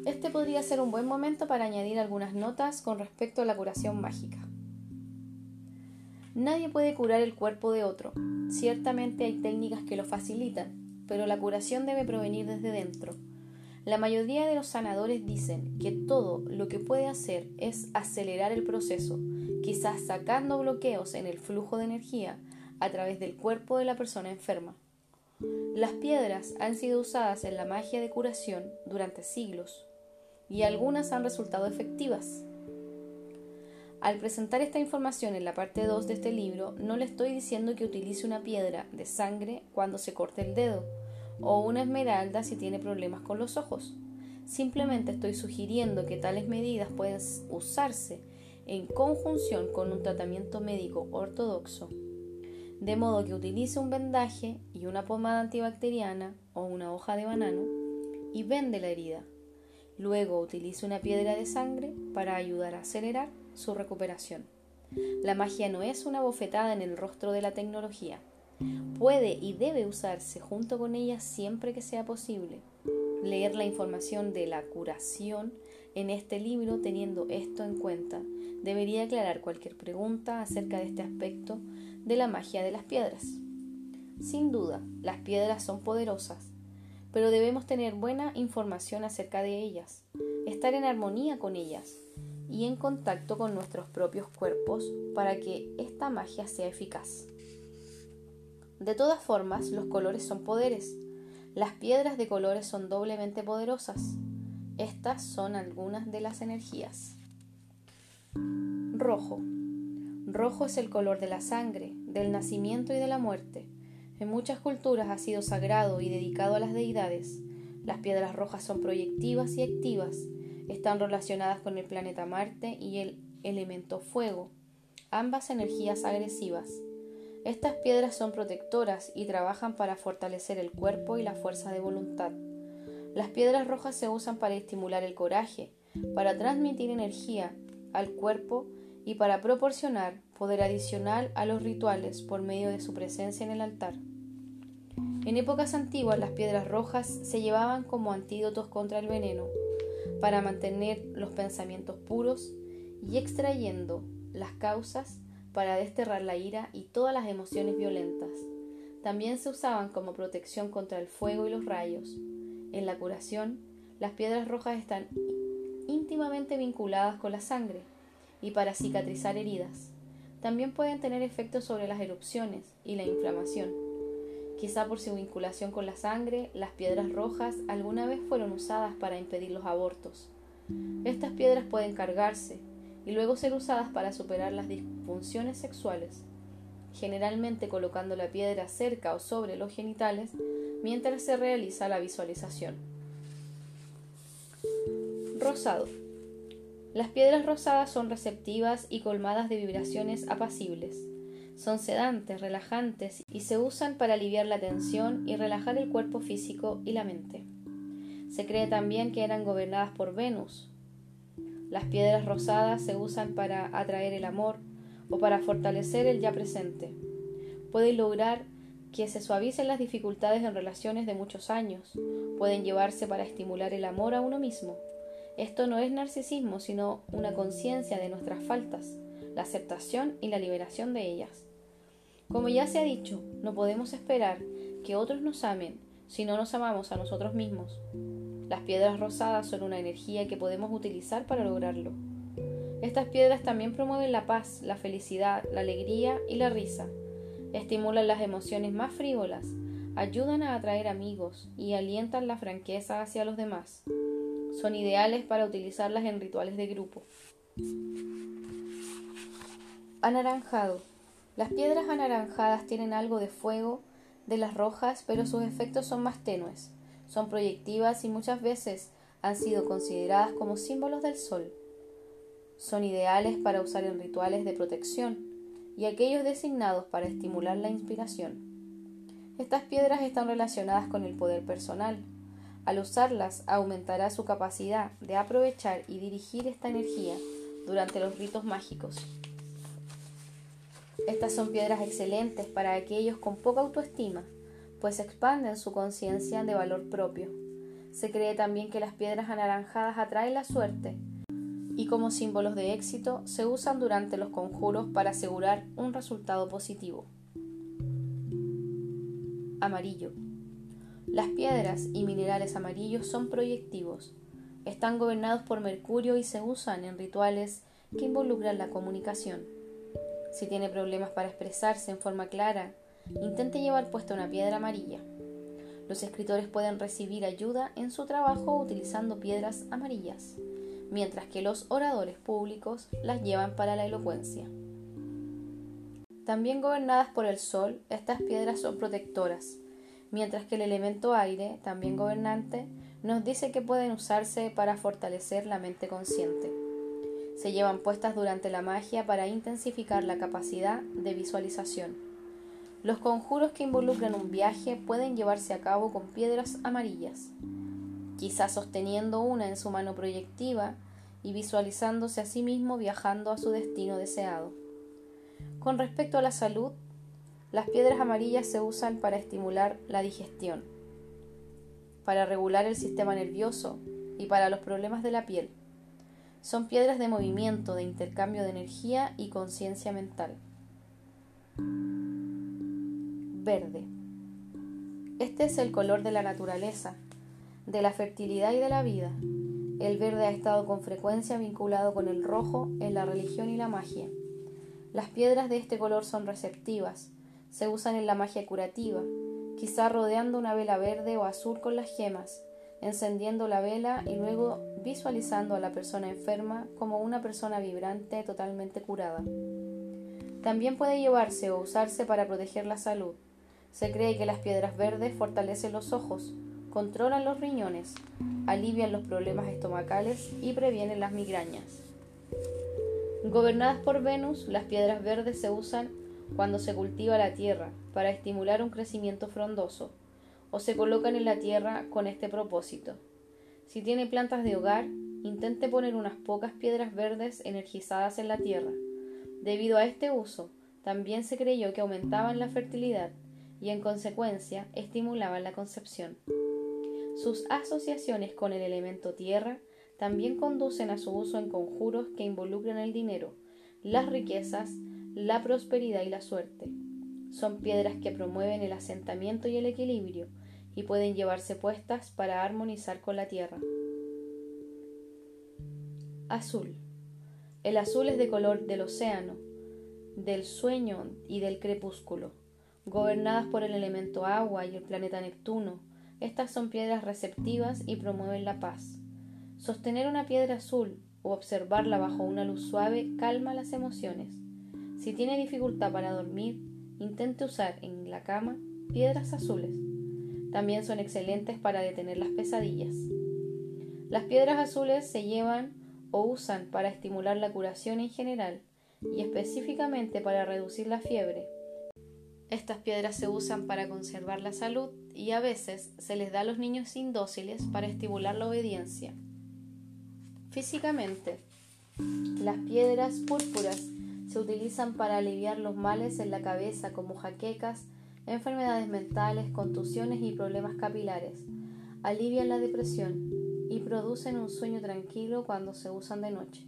Este podría ser un buen momento para añadir algunas notas con respecto a la curación mágica. Nadie puede curar el cuerpo de otro. Ciertamente hay técnicas que lo facilitan, pero la curación debe provenir desde dentro. La mayoría de los sanadores dicen que todo lo que puede hacer es acelerar el proceso, quizás sacando bloqueos en el flujo de energía a través del cuerpo de la persona enferma. Las piedras han sido usadas en la magia de curación durante siglos y algunas han resultado efectivas. Al presentar esta información en la parte 2 de este libro, no le estoy diciendo que utilice una piedra de sangre cuando se corte el dedo o una esmeralda si tiene problemas con los ojos. Simplemente estoy sugiriendo que tales medidas pueden usarse en conjunción con un tratamiento médico ortodoxo de modo que utilice un vendaje y una pomada antibacteriana o una hoja de banano y vende la herida. Luego utilice una piedra de sangre para ayudar a acelerar su recuperación. La magia no es una bofetada en el rostro de la tecnología, Puede y debe usarse junto con ellas siempre que sea posible. Leer la información de la curación en este libro teniendo esto en cuenta debería aclarar cualquier pregunta acerca de este aspecto de la magia de las piedras. Sin duda, las piedras son poderosas, pero debemos tener buena información acerca de ellas, estar en armonía con ellas y en contacto con nuestros propios cuerpos para que esta magia sea eficaz. De todas formas, los colores son poderes. Las piedras de colores son doblemente poderosas. Estas son algunas de las energías. Rojo. Rojo es el color de la sangre, del nacimiento y de la muerte. En muchas culturas ha sido sagrado y dedicado a las deidades. Las piedras rojas son proyectivas y activas. Están relacionadas con el planeta Marte y el elemento fuego, ambas energías agresivas. Estas piedras son protectoras y trabajan para fortalecer el cuerpo y la fuerza de voluntad. Las piedras rojas se usan para estimular el coraje, para transmitir energía al cuerpo y para proporcionar poder adicional a los rituales por medio de su presencia en el altar. En épocas antiguas las piedras rojas se llevaban como antídotos contra el veneno, para mantener los pensamientos puros y extrayendo las causas para desterrar la ira y todas las emociones violentas. También se usaban como protección contra el fuego y los rayos. En la curación, las piedras rojas están íntimamente vinculadas con la sangre y para cicatrizar heridas. También pueden tener efectos sobre las erupciones y la inflamación. Quizá por su vinculación con la sangre, las piedras rojas alguna vez fueron usadas para impedir los abortos. Estas piedras pueden cargarse y luego ser usadas para superar las disfunciones sexuales, generalmente colocando la piedra cerca o sobre los genitales mientras se realiza la visualización. Rosado. Las piedras rosadas son receptivas y colmadas de vibraciones apacibles. Son sedantes, relajantes y se usan para aliviar la tensión y relajar el cuerpo físico y la mente. Se cree también que eran gobernadas por Venus. Las piedras rosadas se usan para atraer el amor o para fortalecer el ya presente. Pueden lograr que se suavicen las dificultades en relaciones de muchos años. Pueden llevarse para estimular el amor a uno mismo esto no es narcisismo, sino una conciencia de nuestras faltas, la aceptación y la liberación de ellas. Como ya se ha dicho, no podemos esperar que otros nos amen si no nos amamos a nosotros mismos. Las piedras rosadas son una energía que podemos utilizar para lograrlo. Estas piedras también promueven la paz, la felicidad, la alegría y la risa. Estimulan las emociones más frívolas, ayudan a atraer amigos y alientan la franqueza hacia los demás son ideales para utilizarlas en rituales de grupo. Anaranjado. Las piedras anaranjadas tienen algo de fuego de las rojas, pero sus efectos son más tenues. Son proyectivas y muchas veces han sido consideradas como símbolos del sol. Son ideales para usar en rituales de protección y aquellos designados para estimular la inspiración. Estas piedras están relacionadas con el poder personal, al usarlas aumentará su capacidad de aprovechar y dirigir esta energía durante los ritos mágicos. Estas son piedras excelentes para aquellos con poca autoestima, pues expanden su conciencia de valor propio. Se cree también que las piedras anaranjadas atraen la suerte y como símbolos de éxito se usan durante los conjuros para asegurar un resultado positivo. Amarillo. Las piedras y minerales amarillos son proyectivos. Están gobernados por Mercurio y se usan en rituales que involucran la comunicación. Si tiene problemas para expresarse en forma clara, intente llevar puesta una piedra amarilla. Los escritores pueden recibir ayuda en su trabajo utilizando piedras amarillas, mientras que los oradores públicos las llevan para la elocuencia. También gobernadas por el sol, estas piedras son protectoras mientras que el elemento aire, también gobernante, nos dice que pueden usarse para fortalecer la mente consciente. Se llevan puestas durante la magia para intensificar la capacidad de visualización. Los conjuros que involucran un viaje pueden llevarse a cabo con piedras amarillas, quizás sosteniendo una en su mano proyectiva y visualizándose a sí mismo viajando a su destino deseado. Con respecto a la salud, Las piedras amarillas se usan para estimular la digestión, para regular el sistema nervioso y para los problemas de la piel. Son piedras de movimiento, de intercambio de energía y conciencia mental. Verde. Este es el color de la naturaleza, de la fertilidad y de la vida. El verde ha estado con frecuencia vinculado con el rojo en la religión y la magia. Las piedras de este color son receptivas, se usan en la magia curativa, quizá rodeando una vela verde o azul con las gemas, encendiendo la vela y luego visualizando a la persona enferma como una persona vibrante totalmente curada. También puede llevarse o usarse para proteger la salud. Se cree que las piedras verdes fortalecen los ojos, controlan los riñones, alivian los problemas estomacales y previenen las migrañas. Gobernadas por Venus, las piedras verdes se usan cuando se cultiva la tierra para estimular un crecimiento frondoso, o se colocan en la tierra con este propósito. Si tiene plantas de hogar, intente poner unas pocas piedras verdes energizadas en la tierra. Debido a este uso, también se creyó que aumentaban la fertilidad y en consecuencia estimulaban la concepción. Sus asociaciones con el elemento tierra también conducen a su uso en conjuros que involucran el dinero, las riquezas, la prosperidad y la suerte. Son piedras que promueven el asentamiento y el equilibrio y pueden llevarse puestas para armonizar con la tierra. Azul. El azul es de color del océano, del sueño y del crepúsculo. Gobernadas por el elemento agua y el planeta Neptuno, estas son piedras receptivas y promueven la paz. Sostener una piedra azul o observarla bajo una luz suave calma las emociones si tiene dificultad para dormir, intente usar en la cama piedras azules. También son excelentes para detener las pesadillas. Las piedras azules se llevan o usan para estimular la curación en general y específicamente para reducir la fiebre. Estas piedras se usan para conservar la salud y a veces se les da a los niños indóciles para estimular la obediencia. Físicamente, las piedras púrpuras se utilizan para aliviar los males en la cabeza como jaquecas, enfermedades mentales, contusiones y problemas capilares. Alivian la depresión y producen un sueño tranquilo cuando se usan de noche.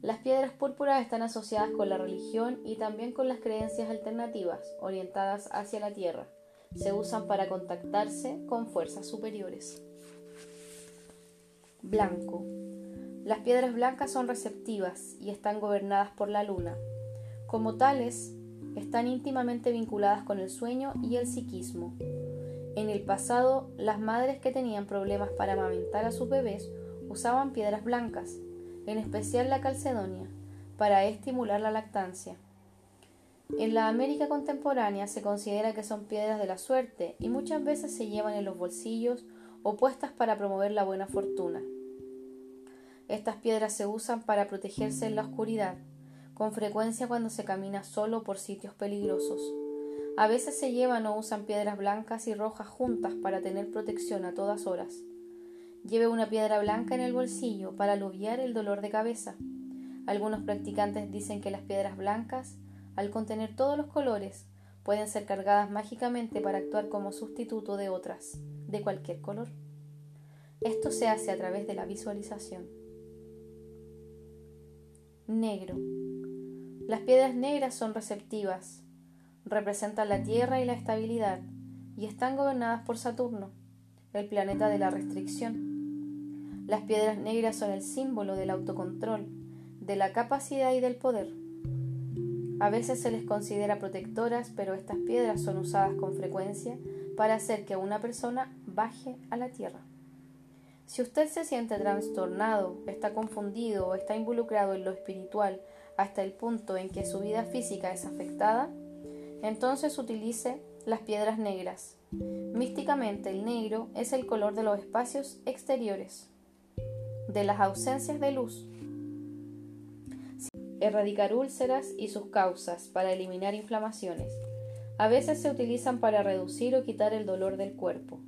Las piedras púrpuras están asociadas con la religión y también con las creencias alternativas orientadas hacia la tierra. Se usan para contactarse con fuerzas superiores. Blanco. Las piedras blancas son receptivas y están gobernadas por la luna. Como tales, están íntimamente vinculadas con el sueño y el psiquismo. En el pasado, las madres que tenían problemas para amamentar a sus bebés usaban piedras blancas, en especial la calcedonia, para estimular la lactancia. En la América contemporánea se considera que son piedras de la suerte y muchas veces se llevan en los bolsillos o puestas para promover la buena fortuna. Estas piedras se usan para protegerse en la oscuridad, con frecuencia cuando se camina solo por sitios peligrosos. A veces se llevan o usan piedras blancas y rojas juntas para tener protección a todas horas. Lleve una piedra blanca en el bolsillo para aliviar el dolor de cabeza. Algunos practicantes dicen que las piedras blancas, al contener todos los colores, pueden ser cargadas mágicamente para actuar como sustituto de otras, de cualquier color. Esto se hace a través de la visualización. Negro. Las piedras negras son receptivas, representan la tierra y la estabilidad, y están gobernadas por Saturno, el planeta de la restricción. Las piedras negras son el símbolo del autocontrol, de la capacidad y del poder. A veces se les considera protectoras, pero estas piedras son usadas con frecuencia para hacer que una persona baje a la tierra. Si usted se siente trastornado, está confundido o está involucrado en lo espiritual hasta el punto en que su vida física es afectada, entonces utilice las piedras negras. Místicamente el negro es el color de los espacios exteriores, de las ausencias de luz. Erradicar úlceras y sus causas para eliminar inflamaciones. A veces se utilizan para reducir o quitar el dolor del cuerpo.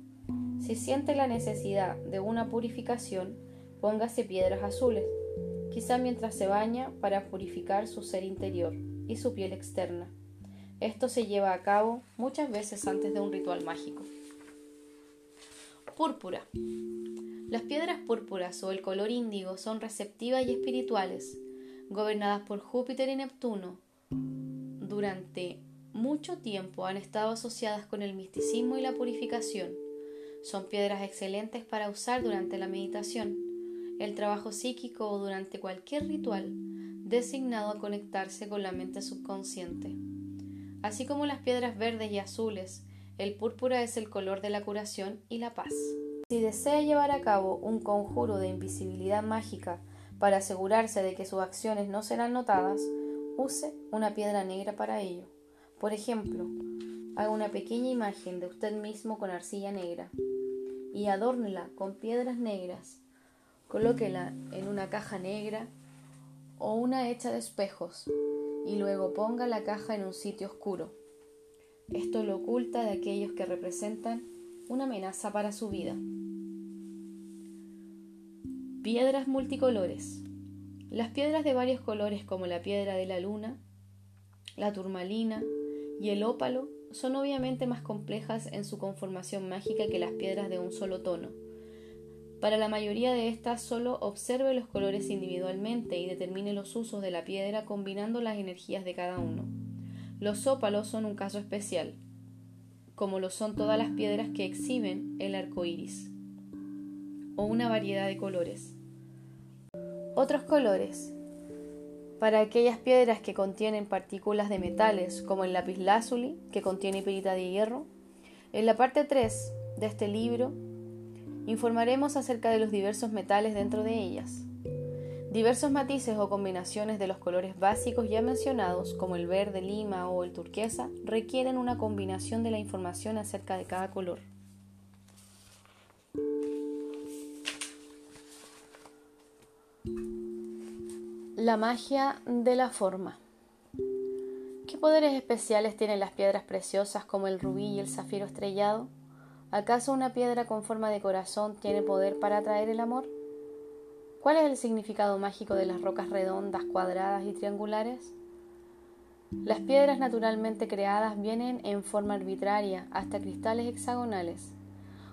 Si siente la necesidad de una purificación, póngase piedras azules, quizá mientras se baña para purificar su ser interior y su piel externa. Esto se lleva a cabo muchas veces antes de un ritual mágico. Púrpura. Las piedras púrpuras o el color índigo son receptivas y espirituales, gobernadas por Júpiter y Neptuno. Durante mucho tiempo han estado asociadas con el misticismo y la purificación. Son piedras excelentes para usar durante la meditación, el trabajo psíquico o durante cualquier ritual designado a conectarse con la mente subconsciente. Así como las piedras verdes y azules, el púrpura es el color de la curación y la paz. Si desea llevar a cabo un conjuro de invisibilidad mágica para asegurarse de que sus acciones no serán notadas, use una piedra negra para ello. Por ejemplo, haga una pequeña imagen de usted mismo con arcilla negra y adórnela con piedras negras. Colóquela en una caja negra o una hecha de espejos y luego ponga la caja en un sitio oscuro. Esto lo oculta de aquellos que representan una amenaza para su vida. Piedras multicolores. Las piedras de varios colores como la piedra de la luna, la turmalina y el ópalo son obviamente más complejas en su conformación mágica que las piedras de un solo tono. Para la mayoría de estas solo observe los colores individualmente y determine los usos de la piedra combinando las energías de cada uno. Los ópalos son un caso especial, como lo son todas las piedras que exhiben el arco iris, o una variedad de colores. Otros colores. Para aquellas piedras que contienen partículas de metales, como el lapislázuli, que contiene pirita de hierro, en la parte 3 de este libro informaremos acerca de los diversos metales dentro de ellas. Diversos matices o combinaciones de los colores básicos ya mencionados, como el verde lima o el turquesa, requieren una combinación de la información acerca de cada color. La magia de la forma. ¿Qué poderes especiales tienen las piedras preciosas como el rubí y el zafiro estrellado? ¿Acaso una piedra con forma de corazón tiene poder para atraer el amor? ¿Cuál es el significado mágico de las rocas redondas, cuadradas y triangulares? Las piedras naturalmente creadas vienen en forma arbitraria hasta cristales hexagonales.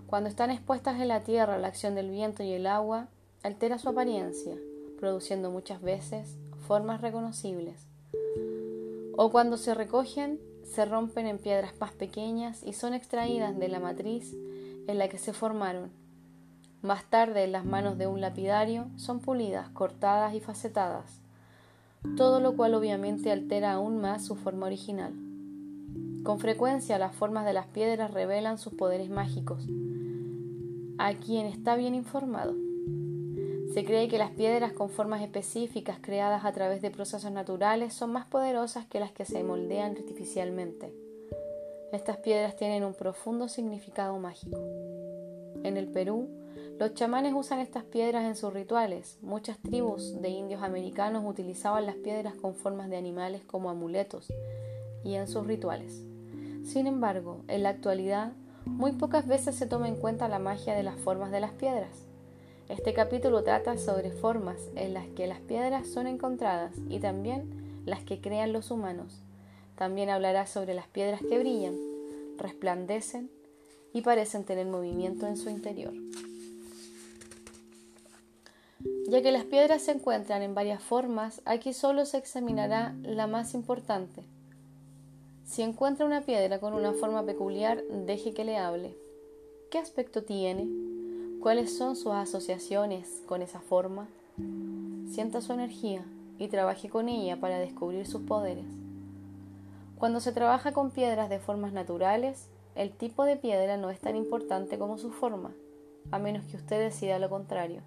Cuando están expuestas en la tierra, la acción del viento y el agua altera su apariencia, produciendo muchas veces formas reconocibles. O cuando se recogen, se rompen en piedras más pequeñas y son extraídas de la matriz en la que se formaron, más tarde, en las manos de un lapidario, son pulidas, cortadas y facetadas, todo lo cual obviamente altera aún más su forma original. Con frecuencia las formas de las piedras revelan sus poderes mágicos a quien está bien informado. Se cree que las piedras con formas específicas creadas a través de procesos naturales son más poderosas que las que se moldean artificialmente. Estas piedras tienen un profundo significado mágico. En el Perú, los chamanes usan estas piedras en sus rituales. Muchas tribus de indios americanos utilizaban las piedras con formas de animales como amuletos y en sus rituales. Sin embargo, en la actualidad, muy pocas veces se toma en cuenta la magia de las formas de las piedras. Este capítulo trata sobre formas en las que las piedras son encontradas y también las que crean los humanos. También hablará sobre las piedras que brillan, resplandecen y parecen tener movimiento en su interior. Ya que las piedras se encuentran en varias formas, aquí solo se examinará la más importante. Si encuentra una piedra con una forma peculiar, deje que le hable. ¿Qué aspecto tiene? ¿Cuáles son sus asociaciones con esa forma? Sienta su energía y trabaje con ella para descubrir sus poderes. Cuando se trabaja con piedras de formas naturales, el tipo de piedra no es tan importante como su forma, a menos que usted decida lo contrario.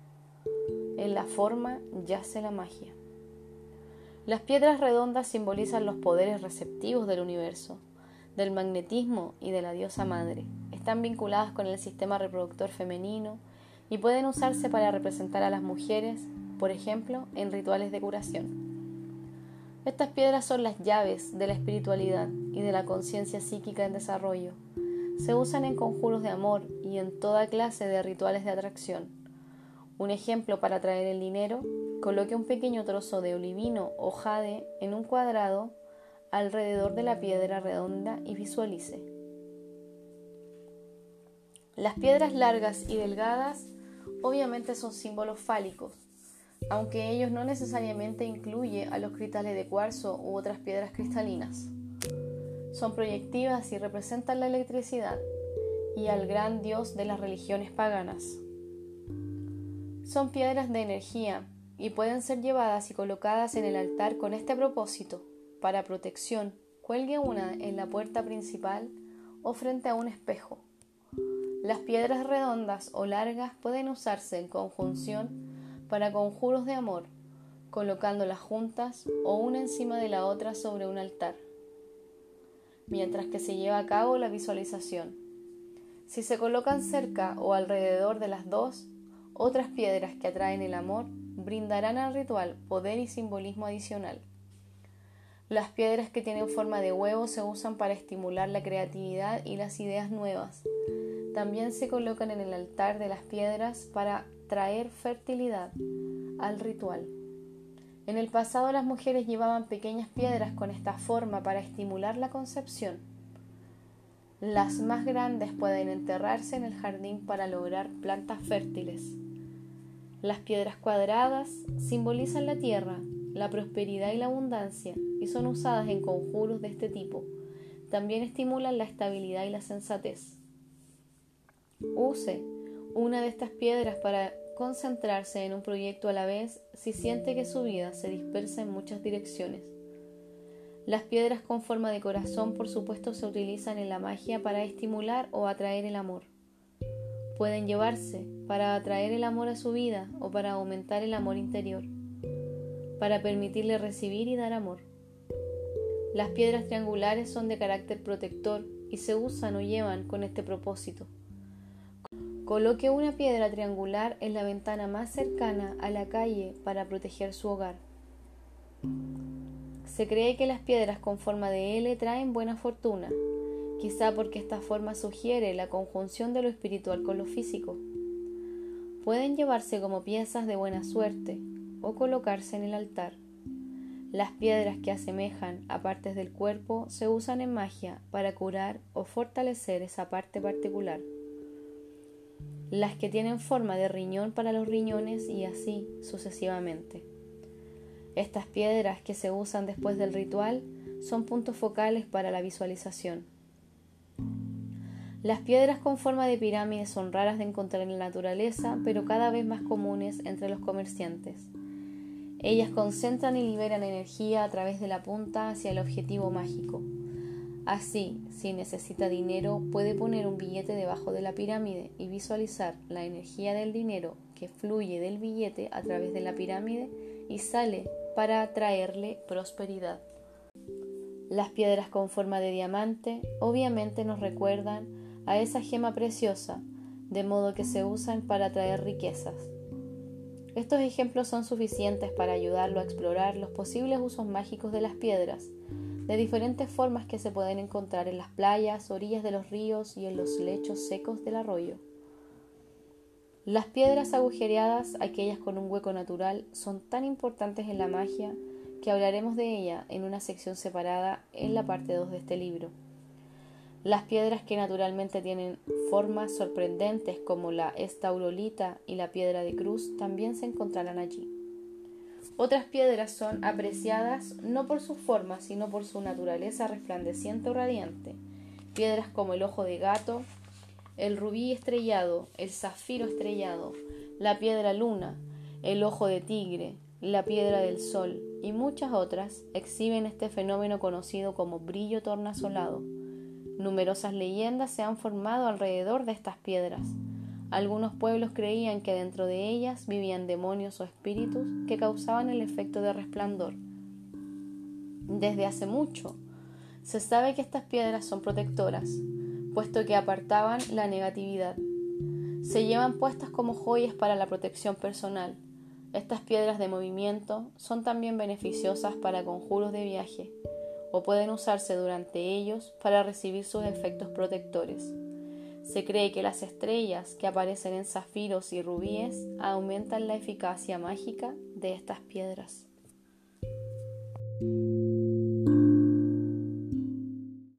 En la forma yace la magia. Las piedras redondas simbolizan los poderes receptivos del universo, del magnetismo y de la diosa madre. Están vinculadas con el sistema reproductor femenino y pueden usarse para representar a las mujeres, por ejemplo, en rituales de curación. Estas piedras son las llaves de la espiritualidad y de la conciencia psíquica en desarrollo. Se usan en conjuros de amor y en toda clase de rituales de atracción. Un ejemplo para atraer el dinero, coloque un pequeño trozo de olivino o jade en un cuadrado alrededor de la piedra redonda y visualice. Las piedras largas y delgadas obviamente son símbolos fálicos, aunque ellos no necesariamente incluyen a los cristales de cuarzo u otras piedras cristalinas. Son proyectivas y representan la electricidad y al gran dios de las religiones paganas. Son piedras de energía y pueden ser llevadas y colocadas en el altar con este propósito. Para protección, cuelgue una en la puerta principal o frente a un espejo. Las piedras redondas o largas pueden usarse en conjunción para conjuros de amor, colocándolas juntas o una encima de la otra sobre un altar, mientras que se lleva a cabo la visualización. Si se colocan cerca o alrededor de las dos, otras piedras que atraen el amor brindarán al ritual poder y simbolismo adicional. Las piedras que tienen forma de huevo se usan para estimular la creatividad y las ideas nuevas. También se colocan en el altar de las piedras para traer fertilidad al ritual. En el pasado las mujeres llevaban pequeñas piedras con esta forma para estimular la concepción. Las más grandes pueden enterrarse en el jardín para lograr plantas fértiles. Las piedras cuadradas simbolizan la tierra, la prosperidad y la abundancia y son usadas en conjuros de este tipo. También estimulan la estabilidad y la sensatez. Use una de estas piedras para concentrarse en un proyecto a la vez si siente que su vida se dispersa en muchas direcciones. Las piedras con forma de corazón por supuesto se utilizan en la magia para estimular o atraer el amor. Pueden llevarse para atraer el amor a su vida o para aumentar el amor interior, para permitirle recibir y dar amor. Las piedras triangulares son de carácter protector y se usan o llevan con este propósito. Coloque una piedra triangular en la ventana más cercana a la calle para proteger su hogar. Se cree que las piedras con forma de L traen buena fortuna, quizá porque esta forma sugiere la conjunción de lo espiritual con lo físico. Pueden llevarse como piezas de buena suerte o colocarse en el altar. Las piedras que asemejan a partes del cuerpo se usan en magia para curar o fortalecer esa parte particular las que tienen forma de riñón para los riñones y así sucesivamente. Estas piedras que se usan después del ritual son puntos focales para la visualización. Las piedras con forma de pirámide son raras de encontrar en la naturaleza, pero cada vez más comunes entre los comerciantes. Ellas concentran y liberan energía a través de la punta hacia el objetivo mágico. Así, si necesita dinero, puede poner un billete debajo de la pirámide y visualizar la energía del dinero que fluye del billete a través de la pirámide y sale para atraerle prosperidad. Las piedras con forma de diamante obviamente nos recuerdan a esa gema preciosa, de modo que se usan para atraer riquezas. Estos ejemplos son suficientes para ayudarlo a explorar los posibles usos mágicos de las piedras, de diferentes formas que se pueden encontrar en las playas, orillas de los ríos y en los lechos secos del arroyo. Las piedras agujereadas, aquellas con un hueco natural, son tan importantes en la magia que hablaremos de ella en una sección separada en la parte 2 de este libro. Las piedras que naturalmente tienen formas sorprendentes como la estaurolita y la piedra de cruz también se encontrarán allí. Otras piedras son apreciadas no por su forma, sino por su naturaleza resplandeciente o radiante. Piedras como el ojo de gato, el rubí estrellado, el zafiro estrellado, la piedra luna, el ojo de tigre, la piedra del sol y muchas otras exhiben este fenómeno conocido como brillo tornasolado. Numerosas leyendas se han formado alrededor de estas piedras. Algunos pueblos creían que dentro de ellas vivían demonios o espíritus que causaban el efecto de resplandor. Desde hace mucho se sabe que estas piedras son protectoras, puesto que apartaban la negatividad. Se llevan puestas como joyas para la protección personal. Estas piedras de movimiento son también beneficiosas para conjuros de viaje, o pueden usarse durante ellos para recibir sus efectos protectores. Se cree que las estrellas que aparecen en zafiros y rubíes aumentan la eficacia mágica de estas piedras.